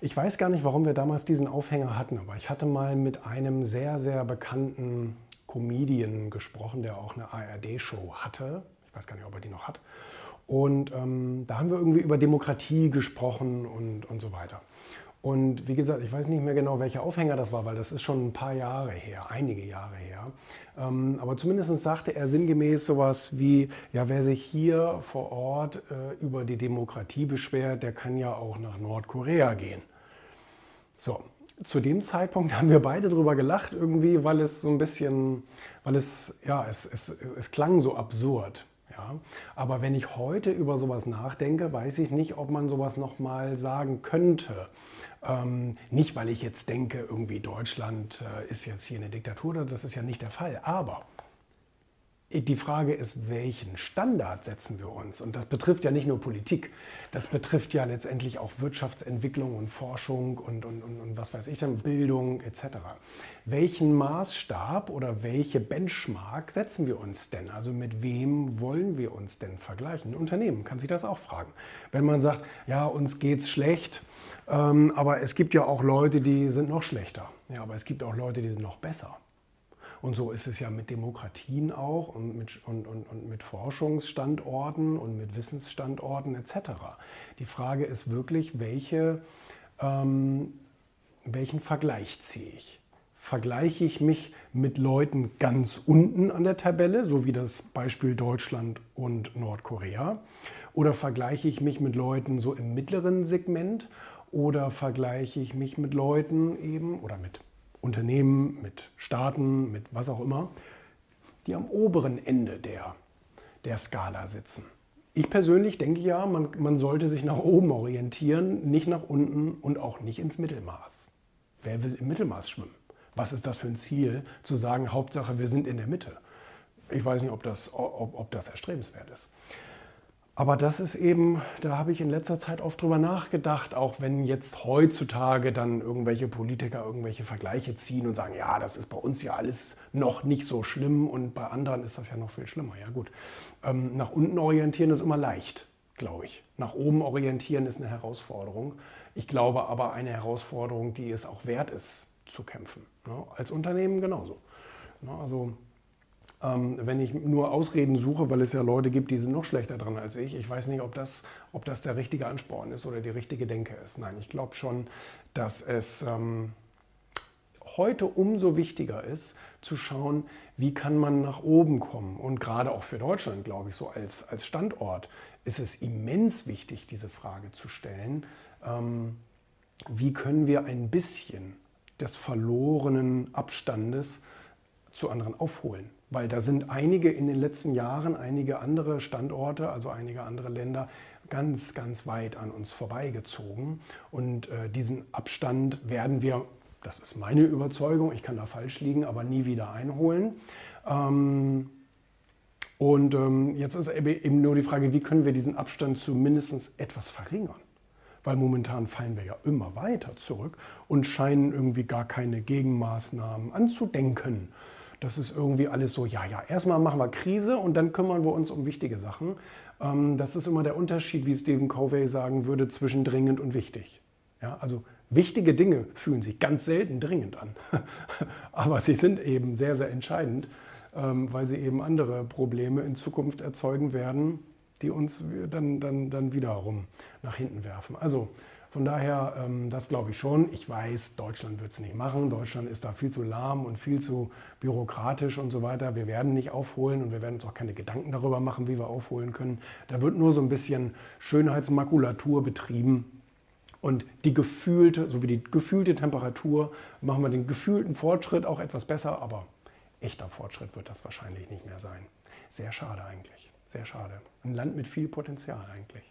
Ich weiß gar nicht, warum wir damals diesen Aufhänger hatten, aber ich hatte mal mit einem sehr, sehr bekannten Comedian gesprochen, der auch eine ARD-Show hatte. Ich weiß gar nicht, ob er die noch hat. Und ähm, da haben wir irgendwie über Demokratie gesprochen und, und so weiter. Und wie gesagt, ich weiß nicht mehr genau, welcher Aufhänger das war, weil das ist schon ein paar Jahre her, einige Jahre her. Ähm, aber zumindest sagte er sinngemäß sowas wie, ja, wer sich hier vor Ort äh, über die Demokratie beschwert, der kann ja auch nach Nordkorea gehen. So, zu dem Zeitpunkt haben wir beide drüber gelacht irgendwie, weil es so ein bisschen, weil es, ja, es, es, es klang so absurd. Ja. Aber wenn ich heute über sowas nachdenke, weiß ich nicht, ob man sowas nochmal sagen könnte. Ähm, nicht, weil ich jetzt denke, irgendwie Deutschland äh, ist jetzt hier eine Diktatur, das ist ja nicht der Fall. Aber die Frage ist, welchen Standard setzen wir uns? Und das betrifft ja nicht nur Politik, das betrifft ja letztendlich auch Wirtschaftsentwicklung und Forschung und, und, und, und was weiß ich dann, Bildung etc. Welchen Maßstab oder welche Benchmark setzen wir uns denn? Also mit wem wollen wir uns denn vergleichen? Ein Unternehmen kann sich das auch fragen. Wenn man sagt, ja, uns geht es schlecht, ähm, aber es gibt ja auch Leute, die sind noch schlechter. Ja, aber es gibt auch Leute, die sind noch besser. Und so ist es ja mit Demokratien auch und mit, und, und, und mit Forschungsstandorten und mit Wissensstandorten etc. Die Frage ist wirklich, welche, ähm, welchen Vergleich ziehe ich? Vergleiche ich mich mit Leuten ganz unten an der Tabelle, so wie das Beispiel Deutschland und Nordkorea? Oder vergleiche ich mich mit Leuten so im mittleren Segment? Oder vergleiche ich mich mit Leuten eben oder mit Unternehmen, mit Staaten, mit was auch immer, die am oberen Ende der, der Skala sitzen. Ich persönlich denke ja, man, man sollte sich nach oben orientieren, nicht nach unten und auch nicht ins Mittelmaß. Wer will im Mittelmaß schwimmen? Was ist das für ein Ziel, zu sagen, Hauptsache wir sind in der Mitte? Ich weiß nicht, ob das, ob, ob das erstrebenswert ist. Aber das ist eben, da habe ich in letzter Zeit oft drüber nachgedacht, auch wenn jetzt heutzutage dann irgendwelche Politiker irgendwelche Vergleiche ziehen und sagen, ja, das ist bei uns ja alles noch nicht so schlimm und bei anderen ist das ja noch viel schlimmer. Ja gut, ähm, nach unten orientieren ist immer leicht, glaube ich. Nach oben orientieren ist eine Herausforderung. Ich glaube aber eine Herausforderung, die es auch wert ist zu kämpfen. Ne? Als Unternehmen genauso. Ne? Also ähm, wenn ich nur Ausreden suche, weil es ja Leute gibt, die sind noch schlechter dran als ich. Ich weiß nicht, ob das, ob das der richtige Ansporn ist oder die richtige Denke ist. Nein, ich glaube schon, dass es ähm, heute umso wichtiger ist, zu schauen, wie kann man nach oben kommen. Und gerade auch für Deutschland, glaube ich, so als, als Standort ist es immens wichtig, diese Frage zu stellen. Ähm, wie können wir ein bisschen des verlorenen Abstandes zu anderen aufholen? Weil da sind einige in den letzten Jahren, einige andere Standorte, also einige andere Länder, ganz, ganz weit an uns vorbeigezogen. Und äh, diesen Abstand werden wir, das ist meine Überzeugung, ich kann da falsch liegen, aber nie wieder einholen. Ähm, und ähm, jetzt ist eben nur die Frage, wie können wir diesen Abstand zumindest etwas verringern? Weil momentan fallen wir ja immer weiter zurück und scheinen irgendwie gar keine Gegenmaßnahmen anzudenken. Das ist irgendwie alles so, ja, ja, erstmal machen wir Krise und dann kümmern wir uns um wichtige Sachen. Ähm, das ist immer der Unterschied, wie Stephen Covey sagen würde, zwischen dringend und wichtig. Ja, also wichtige Dinge fühlen sich ganz selten dringend an, aber sie sind eben sehr, sehr entscheidend, ähm, weil sie eben andere Probleme in Zukunft erzeugen werden, die uns dann, dann, dann wiederum nach hinten werfen. Also von daher, ähm, das glaube ich schon. Ich weiß, Deutschland wird es nicht machen. Deutschland ist da viel zu lahm und viel zu bürokratisch und so weiter. Wir werden nicht aufholen und wir werden uns auch keine Gedanken darüber machen, wie wir aufholen können. Da wird nur so ein bisschen Schönheitsmakulatur betrieben. Und die gefühlte, so wie die gefühlte Temperatur, machen wir den gefühlten Fortschritt auch etwas besser, aber echter Fortschritt wird das wahrscheinlich nicht mehr sein. Sehr schade eigentlich. Sehr schade. Ein Land mit viel Potenzial eigentlich.